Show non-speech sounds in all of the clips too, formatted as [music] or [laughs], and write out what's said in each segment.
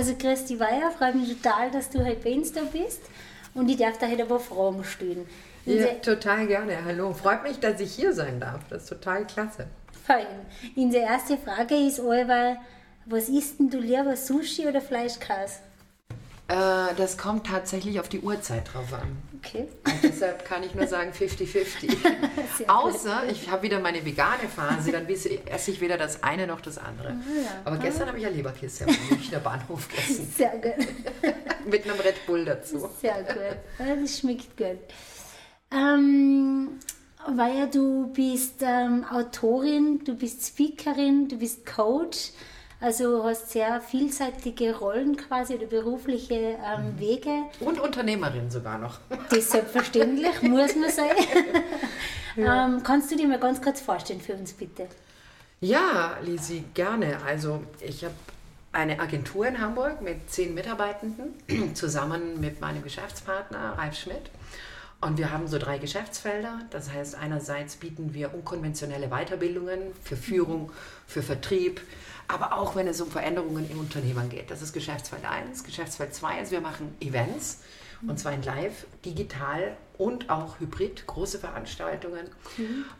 Also Christi Weiher, freut mich total, dass du heute bei uns da bist und ich darf da heute aber Fragen stellen. Ja, total gerne. Hallo. Freut mich, dass ich hier sein darf. Das ist total klasse. Fein. Unsere erste Frage ist allweil, was isst denn du lieber, Sushi oder Fleischkäse? Äh, das kommt tatsächlich auf die Uhrzeit drauf an. Okay. Und deshalb kann ich nur sagen 50-50. [laughs] Außer ich habe wieder meine vegane Phase, dann esse ich weder das eine noch das andere. Ah, ja. Aber gestern habe ich ja Leberkäse am Münchner Bahnhof gegessen. [laughs] Sehr gut. [laughs] Mit einem Red Bull dazu. Sehr gut. Ja, Das schmeckt gut. Ähm, weil du bist ähm, Autorin, du bist Speakerin, du bist Coach, also hast sehr vielseitige Rollen quasi oder berufliche ähm, Wege. Und Unternehmerin sogar noch. Das ist selbstverständlich, [laughs] muss man sagen. ähm, kannst du dir mal ganz kurz vorstellen für uns bitte? Ja, Lisi, gerne. Also ich habe eine Agentur in Hamburg mit zehn Mitarbeitenden, [clears throat] zusammen mit meinem Geschäftspartner Ralf Schmidt. Und wir haben so drei Geschäftsfelder. Das heißt, einerseits bieten wir unkonventionelle Weiterbildungen für Führung, für Vertrieb, aber auch wenn es um Veränderungen im Unternehmen geht. Das ist Geschäftsfeld 1. Geschäftsfeld 2 ist, wir machen Events und zwar in live, digital und auch hybrid, große Veranstaltungen.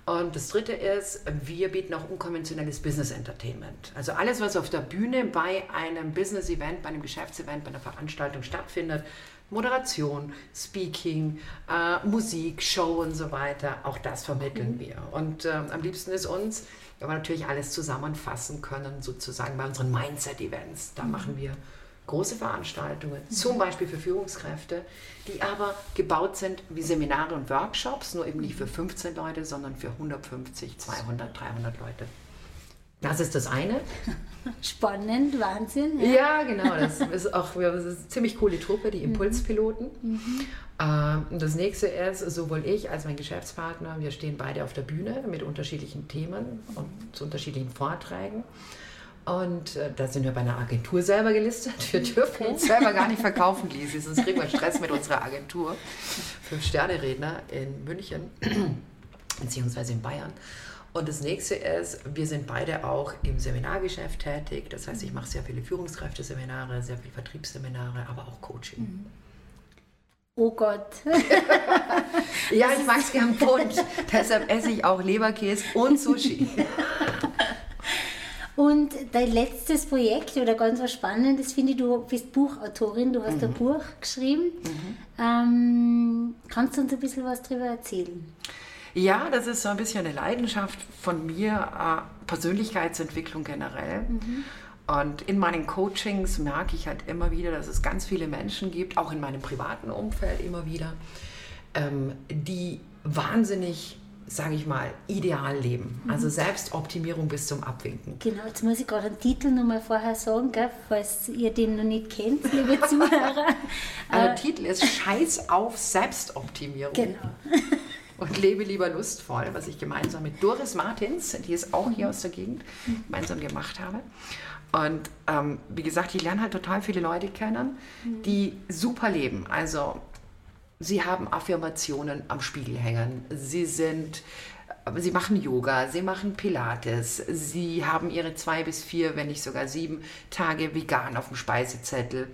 Und das dritte ist, wir bieten auch unkonventionelles Business Entertainment. Also alles, was auf der Bühne bei einem Business Event, bei einem Geschäftsevent, bei einer Veranstaltung stattfindet, Moderation, Speaking, äh, Musik, Show und so weiter, auch das vermitteln wir. Und ähm, am liebsten ist uns, wenn wir natürlich alles zusammenfassen können, sozusagen bei unseren Mindset-Events. Da machen wir große Veranstaltungen, zum Beispiel für Führungskräfte, die aber gebaut sind wie Seminare und Workshops, nur eben nicht für 15 Leute, sondern für 150, 200, 300 Leute. Das ist das eine. [laughs] Spannend, Wahnsinn. Ja, genau. Das ist auch das ist eine ziemlich coole Truppe, die Impulspiloten. Ähm, und das nächste ist, sowohl ich als mein Geschäftspartner, wir stehen beide auf der Bühne mit unterschiedlichen Themen und zu unterschiedlichen Vorträgen. Und äh, da sind wir bei einer Agentur selber gelistet. Wir dürfen uns selber gar nicht [laughs] verkaufen, Lisi, sonst kriegen wir Stress mit unserer Agentur. Fünf-Sterne-Redner in München, [clears throat] beziehungsweise in Bayern. Und das nächste ist, wir sind beide auch im Seminargeschäft tätig. Das heißt, ich mache sehr viele Führungskräfteseminare, sehr viele Vertriebsseminare, aber auch Coaching. Oh Gott. [laughs] Ja, ich mag es gern bunt. Deshalb esse ich auch Leberkäse und Sushi. [laughs] Und dein letztes Projekt oder ganz was Spannendes finde ich, du bist Buchautorin, du hast Mhm. ein Buch geschrieben. Ähm, kannst du uns ein bisschen was darüber erzählen? Ja, das ist so ein bisschen eine Leidenschaft von mir, äh, Persönlichkeitsentwicklung generell. Und in meinen Coachings merke ich halt immer wieder, dass es ganz viele Menschen gibt, auch in meinem privaten Umfeld immer wieder, ähm, die wahnsinnig, sage ich mal, ideal leben. Also Selbstoptimierung bis zum Abwinken. Genau, jetzt muss ich gerade den Titel nochmal vorher sagen, gell, falls ihr den noch nicht kennt, liebe Zuhörer. Der [laughs] Titel ist Scheiß auf Selbstoptimierung. genau. [laughs] und lebe lieber lustvoll, was ich gemeinsam mit Doris Martins, die ist auch hier aus der Gegend, gemeinsam gemacht habe. Und ähm, wie gesagt, ich lerne halt total viele Leute kennen, die super leben. Also sie haben Affirmationen am Spiegel hängen, sie sind Sie machen Yoga, sie machen Pilates, sie haben ihre zwei bis vier, wenn nicht sogar sieben Tage vegan auf dem Speisezettel.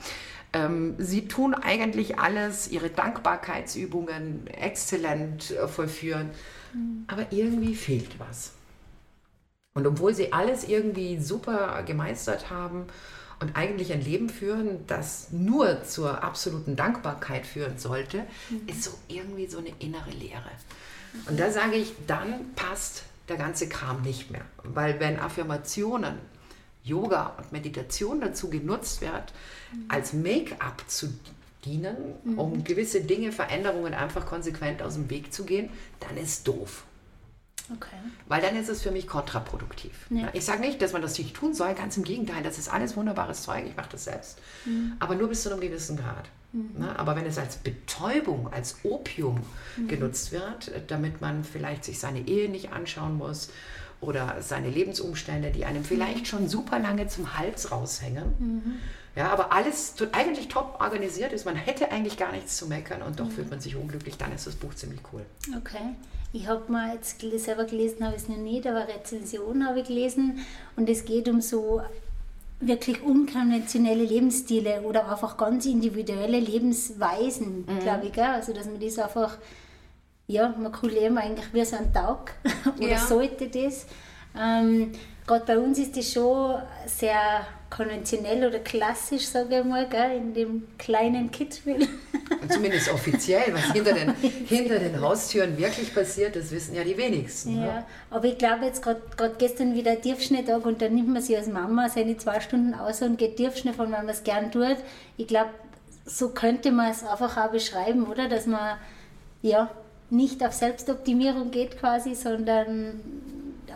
Ähm, sie tun eigentlich alles, ihre Dankbarkeitsübungen exzellent äh, vollführen, aber irgendwie fehlt was. Und obwohl sie alles irgendwie super gemeistert haben und eigentlich ein Leben führen, das nur zur absoluten Dankbarkeit führen sollte, ist so irgendwie so eine innere Leere. Und da sage ich, dann passt der ganze Kram nicht mehr. Weil wenn Affirmationen, Yoga und Meditation dazu genutzt wird, als Make-up zu dienen, um gewisse Dinge, Veränderungen einfach konsequent aus dem Weg zu gehen, dann ist doof. Okay. Weil dann ist es für mich kontraproduktiv. Ja. Ich sage nicht, dass man das nicht tun soll, ganz im Gegenteil, das ist alles wunderbares Zeug, ich mache das selbst. Aber nur bis zu einem gewissen Grad. Ne? Aber wenn es als Betäubung, als Opium genutzt wird, damit man vielleicht sich seine Ehe nicht anschauen muss oder seine Lebensumstände, die einem vielleicht schon super lange zum Hals raushängen, ja, aber alles eigentlich top organisiert ist, man hätte eigentlich gar nichts zu meckern und doch fühlt man sich unglücklich, dann ist das Buch ziemlich cool. Okay. Ich habe mal jetzt selber gelesen, habe ich es noch nicht, aber Rezension habe ich gelesen und es geht um so wirklich unkonventionelle Lebensstile oder einfach ganz individuelle Lebensweisen, mhm. glaube ich. Gell? Also, dass man das einfach, ja, man leben eigentlich wie so ein Tag [laughs] oder ja. sollte das. Ähm, Gerade bei uns ist das schon sehr konventionell oder klassisch, sage ich mal, gell, in dem kleinen Kitzbühel. [laughs] Zumindest offiziell, was hinter den, [laughs] hinter den Haustüren wirklich passiert, das wissen ja die wenigsten. Ja, ne? aber ich glaube jetzt gerade gestern wieder Tiefschneetag und dann nimmt man sich als Mama seine zwei Stunden aus und geht Tiefschnee von, wenn man es gern tut. Ich glaube, so könnte man es einfach auch beschreiben, oder? Dass man ja nicht auf Selbstoptimierung geht quasi, sondern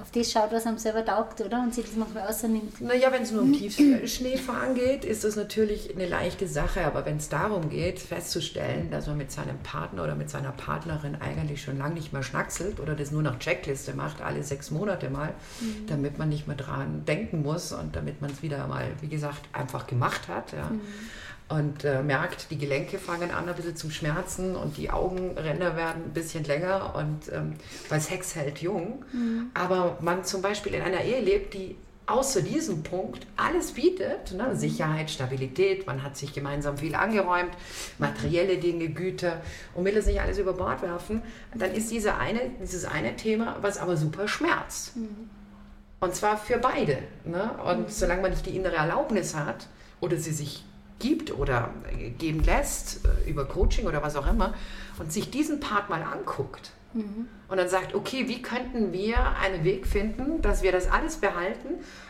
auf das schaut, was einem selber taugt, oder? Und sich das manchmal außernimmt. Naja, wenn es nur um Tiefschneefahren geht, ist das natürlich eine leichte Sache. Aber wenn es darum geht, festzustellen, dass man mit seinem Partner oder mit seiner Partnerin eigentlich schon lange nicht mehr schnackselt oder das nur nach Checkliste macht, alle sechs Monate mal, mhm. damit man nicht mehr dran denken muss und damit man es wieder mal, wie gesagt, einfach gemacht hat. Ja. Mhm und äh, merkt, die Gelenke fangen an ein bisschen zum Schmerzen und die Augenränder werden ein bisschen länger und ähm, weil Sex hält jung. Mhm. Aber man zum Beispiel in einer Ehe lebt, die außer diesem Punkt alles bietet, ne? Sicherheit, Stabilität, man hat sich gemeinsam viel angeräumt, materielle Dinge, Güter und will das nicht alles über Bord werfen, dann ist diese eine, dieses eine Thema, was aber super schmerzt. Mhm. Und zwar für beide. Ne? Und mhm. solange man nicht die innere Erlaubnis hat oder sie sich gibt oder geben lässt, äh, über Coaching oder was auch immer, und sich diesen Part mal anguckt mhm. und dann sagt, okay, wie könnten wir einen Weg finden, dass wir das alles behalten,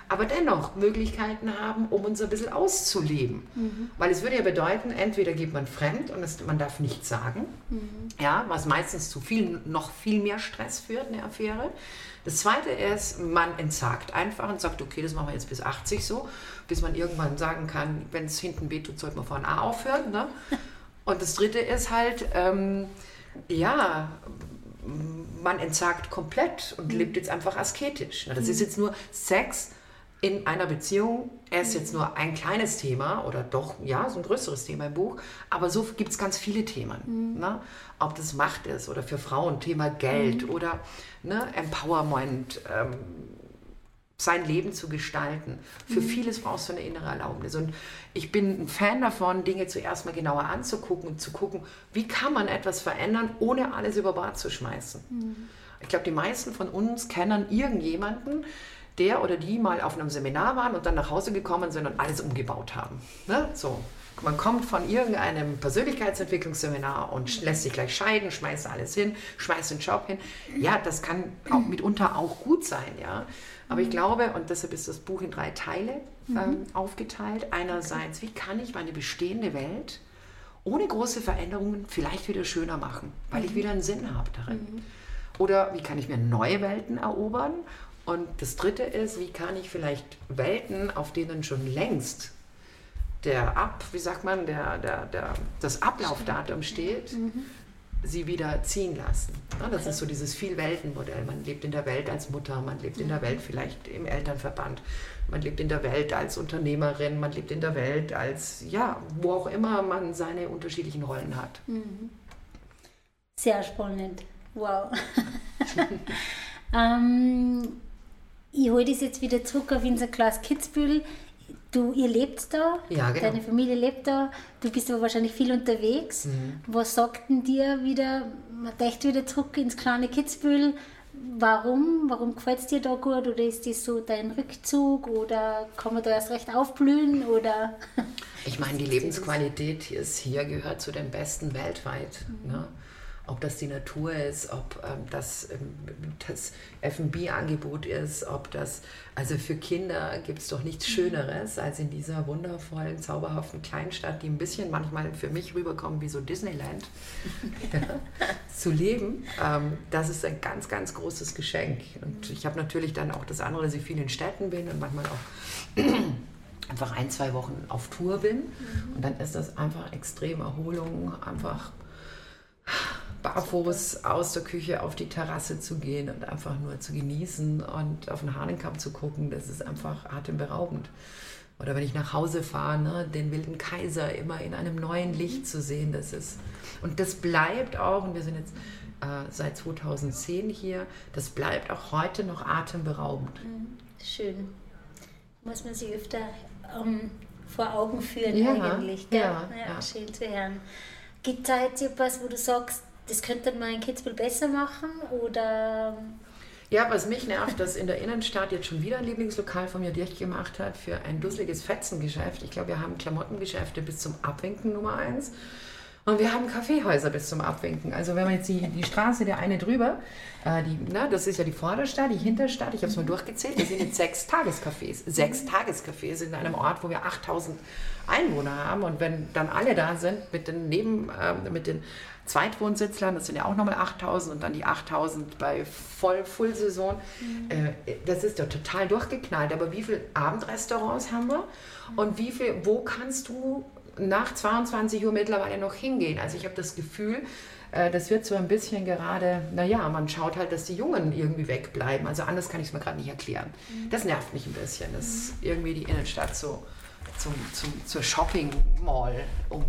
aber dennoch Möglichkeiten haben, um uns ein bisschen auszuleben. Mhm. Weil es würde ja bedeuten, entweder geht man fremd und es, man darf nichts sagen, mhm. ja, was meistens zu viel, noch viel mehr Stress führt, eine Affäre. Das zweite ist, man entsagt einfach und sagt, okay, das machen wir jetzt bis 80 so, bis man irgendwann sagen kann, wenn es hinten wehtut, sollte man vorne A aufhören. Ne? [laughs] Und das dritte ist halt, ähm, ja, man entsagt komplett und mhm. lebt jetzt einfach asketisch. Das ist mhm. jetzt nur Sex in einer Beziehung. Er ist jetzt nur ein kleines Thema oder doch, ja, so ein größeres Thema im Buch. Aber so gibt es ganz viele Themen. Mhm. Ne? Ob das Macht ist oder für Frauen Thema Geld mhm. oder ne, Empowerment, ähm, sein Leben zu gestalten. Für mhm. vieles brauchst du eine innere Erlaubnis. Und ich bin ein Fan davon, Dinge zuerst mal genauer anzugucken und zu gucken, wie kann man etwas verändern, ohne alles über Bord zu schmeißen. Mhm. Ich glaube, die meisten von uns kennen irgendjemanden, der oder die mal auf einem Seminar waren und dann nach Hause gekommen sind und alles umgebaut haben. Ne? So, man kommt von irgendeinem Persönlichkeitsentwicklungsseminar und lässt sich gleich scheiden, schmeißt alles hin, schmeißt den Job hin. Ja, das kann auch mitunter auch gut sein, ja. Aber ich glaube, und deshalb ist das Buch in drei Teile ähm, mhm. aufgeteilt. Einerseits, wie kann ich meine bestehende Welt ohne große Veränderungen vielleicht wieder schöner machen, weil ich mhm. wieder einen Sinn habe darin. Mhm. Oder wie kann ich mir neue Welten erobern? Und das dritte ist, wie kann ich vielleicht Welten, auf denen schon längst der Ab, wie sagt man, der, der, der, das Ablaufdatum steht, mhm. sie wieder ziehen lassen. Ja, das ist so dieses Vielweltenmodell. Man lebt in der Welt als Mutter, man lebt in der Welt vielleicht im Elternverband, man lebt in der Welt als Unternehmerin, man lebt in der Welt als, ja, wo auch immer man seine unterschiedlichen Rollen hat. Mhm. Sehr spannend. Wow. [laughs] [laughs] ähm, ich hole das jetzt wieder zurück auf unser Klaus Kitzbühel du, ihr lebt da, ja, genau. deine Familie lebt da, du bist aber wahrscheinlich viel unterwegs. Mhm. Was sagt denn dir wieder, man denkt wieder zurück ins kleine Kitzbühel, warum? Warum gefällt es dir da gut? Oder ist das so dein Rückzug? Oder kann man da erst recht aufblühen? Oder ich meine, die [laughs] Lebensqualität ist hier gehört zu den besten weltweit. Mhm. Ne? Ob das die Natur ist, ob ähm, das ähm, das FB-Angebot ist, ob das, also für Kinder gibt es doch nichts mhm. Schöneres, als in dieser wundervollen, zauberhaften Kleinstadt, die ein bisschen manchmal für mich rüberkommen wie so Disneyland, ja, [laughs] zu leben. Ähm, das ist ein ganz, ganz großes Geschenk. Und ich habe natürlich dann auch das andere, dass ich viel in Städten bin und manchmal auch [clears throat] einfach ein, zwei Wochen auf Tour bin. Mhm. Und dann ist das einfach extrem Erholung, einfach barfuß aus der Küche auf die Terrasse zu gehen und einfach nur zu genießen und auf den Hahnenkamm zu gucken, das ist einfach atemberaubend. Oder wenn ich nach Hause fahre, ne, den wilden Kaiser immer in einem neuen Licht zu sehen, das ist. Und das bleibt auch, und wir sind jetzt äh, seit 2010 hier, das bleibt auch heute noch atemberaubend. Mhm. Schön. Muss man sich öfter ähm, vor Augen führen Ja, eigentlich. Gell? ja, Ja, ja. schön zu hören. Gibt es da jetzt etwas, wo du sagst, das könnte man in Kitzbühel besser machen? Oder Ja, was mich nervt, dass in der Innenstadt jetzt schon wieder ein Lieblingslokal von mir dicht gemacht hat für ein dusseliges Fetzengeschäft. Ich glaube, wir haben Klamottengeschäfte bis zum Abwinken Nummer eins. Und wir haben Kaffeehäuser bis zum Abwinken. Also wenn man jetzt die, die Straße, der eine drüber, äh, die, na, das ist ja die Vorderstadt, die Hinterstadt, ich habe es mal durchgezählt, das sind jetzt sechs Tagescafés. Sechs Tagescafés in einem Ort, wo wir 8000 Einwohner haben. Und wenn dann alle da sind mit den Neben, ähm, mit den Zweitwohnsitzlern, das sind ja auch nochmal 8000 und dann die 8000 bei voll Full-Saison. Äh, das ist doch total durchgeknallt. Aber wie viele Abendrestaurants haben wir? Und wie viel, wo kannst du nach 22 Uhr mittlerweile noch hingehen? Also ich habe das Gefühl, äh, das wird so ein bisschen gerade, naja, man schaut halt, dass die Jungen irgendwie wegbleiben. Also anders kann ich es mir gerade nicht erklären. Das nervt mich ein bisschen, dass irgendwie die Innenstadt so zum, zum, zur Shopping Mall um.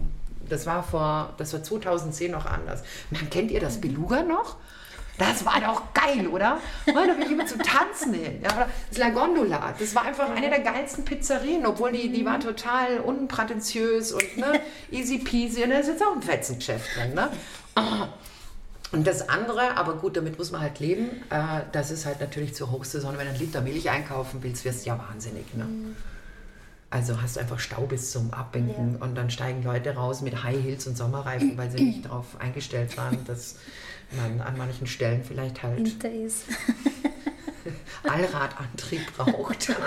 Das war vor, das war 2010 noch anders. Man, kennt ihr das Beluga noch? Das war doch geil, oder? Oh, da bin ich immer zum Tanzen hin. Ja, das La Gondola, das war einfach eine der geilsten Pizzerien, obwohl die, die war total unprätentiös und ne, easy peasy. Und da ist jetzt auch ein Fetzengeschäft drin. Ne? Und das andere, aber gut, damit muss man halt leben, äh, das ist halt natürlich zur Hochsaison. Wenn du einen Liter Milch einkaufen willst, wirst du ja wahnsinnig. Ne? Also hast du einfach Stau bis zum Abwinken und dann steigen Leute raus mit High Heels und Sommerreifen, weil sie nicht darauf eingestellt waren, dass man an manchen Stellen vielleicht halt hinter ist. [laughs] Allradantrieb braucht. [laughs]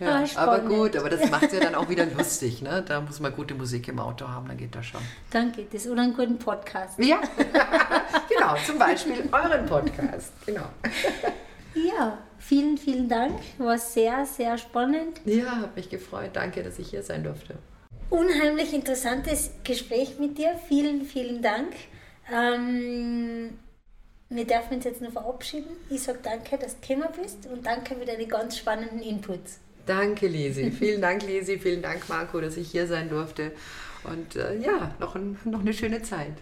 ja, Ah, aber gut, aber das macht ja dann auch wieder lustig. Ne? Da muss man gute Musik im Auto haben, dann geht das schon. Dann geht es. Oder einen guten Podcast. Ja, [laughs] genau, zum Beispiel euren Podcast. Genau. Ja, vielen, vielen Dank. War sehr, sehr spannend. Ja, habe mich gefreut. Danke, dass ich hier sein durfte. Unheimlich interessantes Gespräch mit dir. Vielen, vielen Dank. Ähm, wir dürfen uns jetzt noch verabschieden. Ich sage danke, dass du gekommen bist und danke für deine ganz spannenden Inputs. Danke, Lisi. [laughs] Vielen Dank, Lisi. Vielen Dank, Marco, dass ich hier sein durfte. Und äh, ja, noch, ein, noch eine schöne Zeit.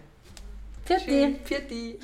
Für dich.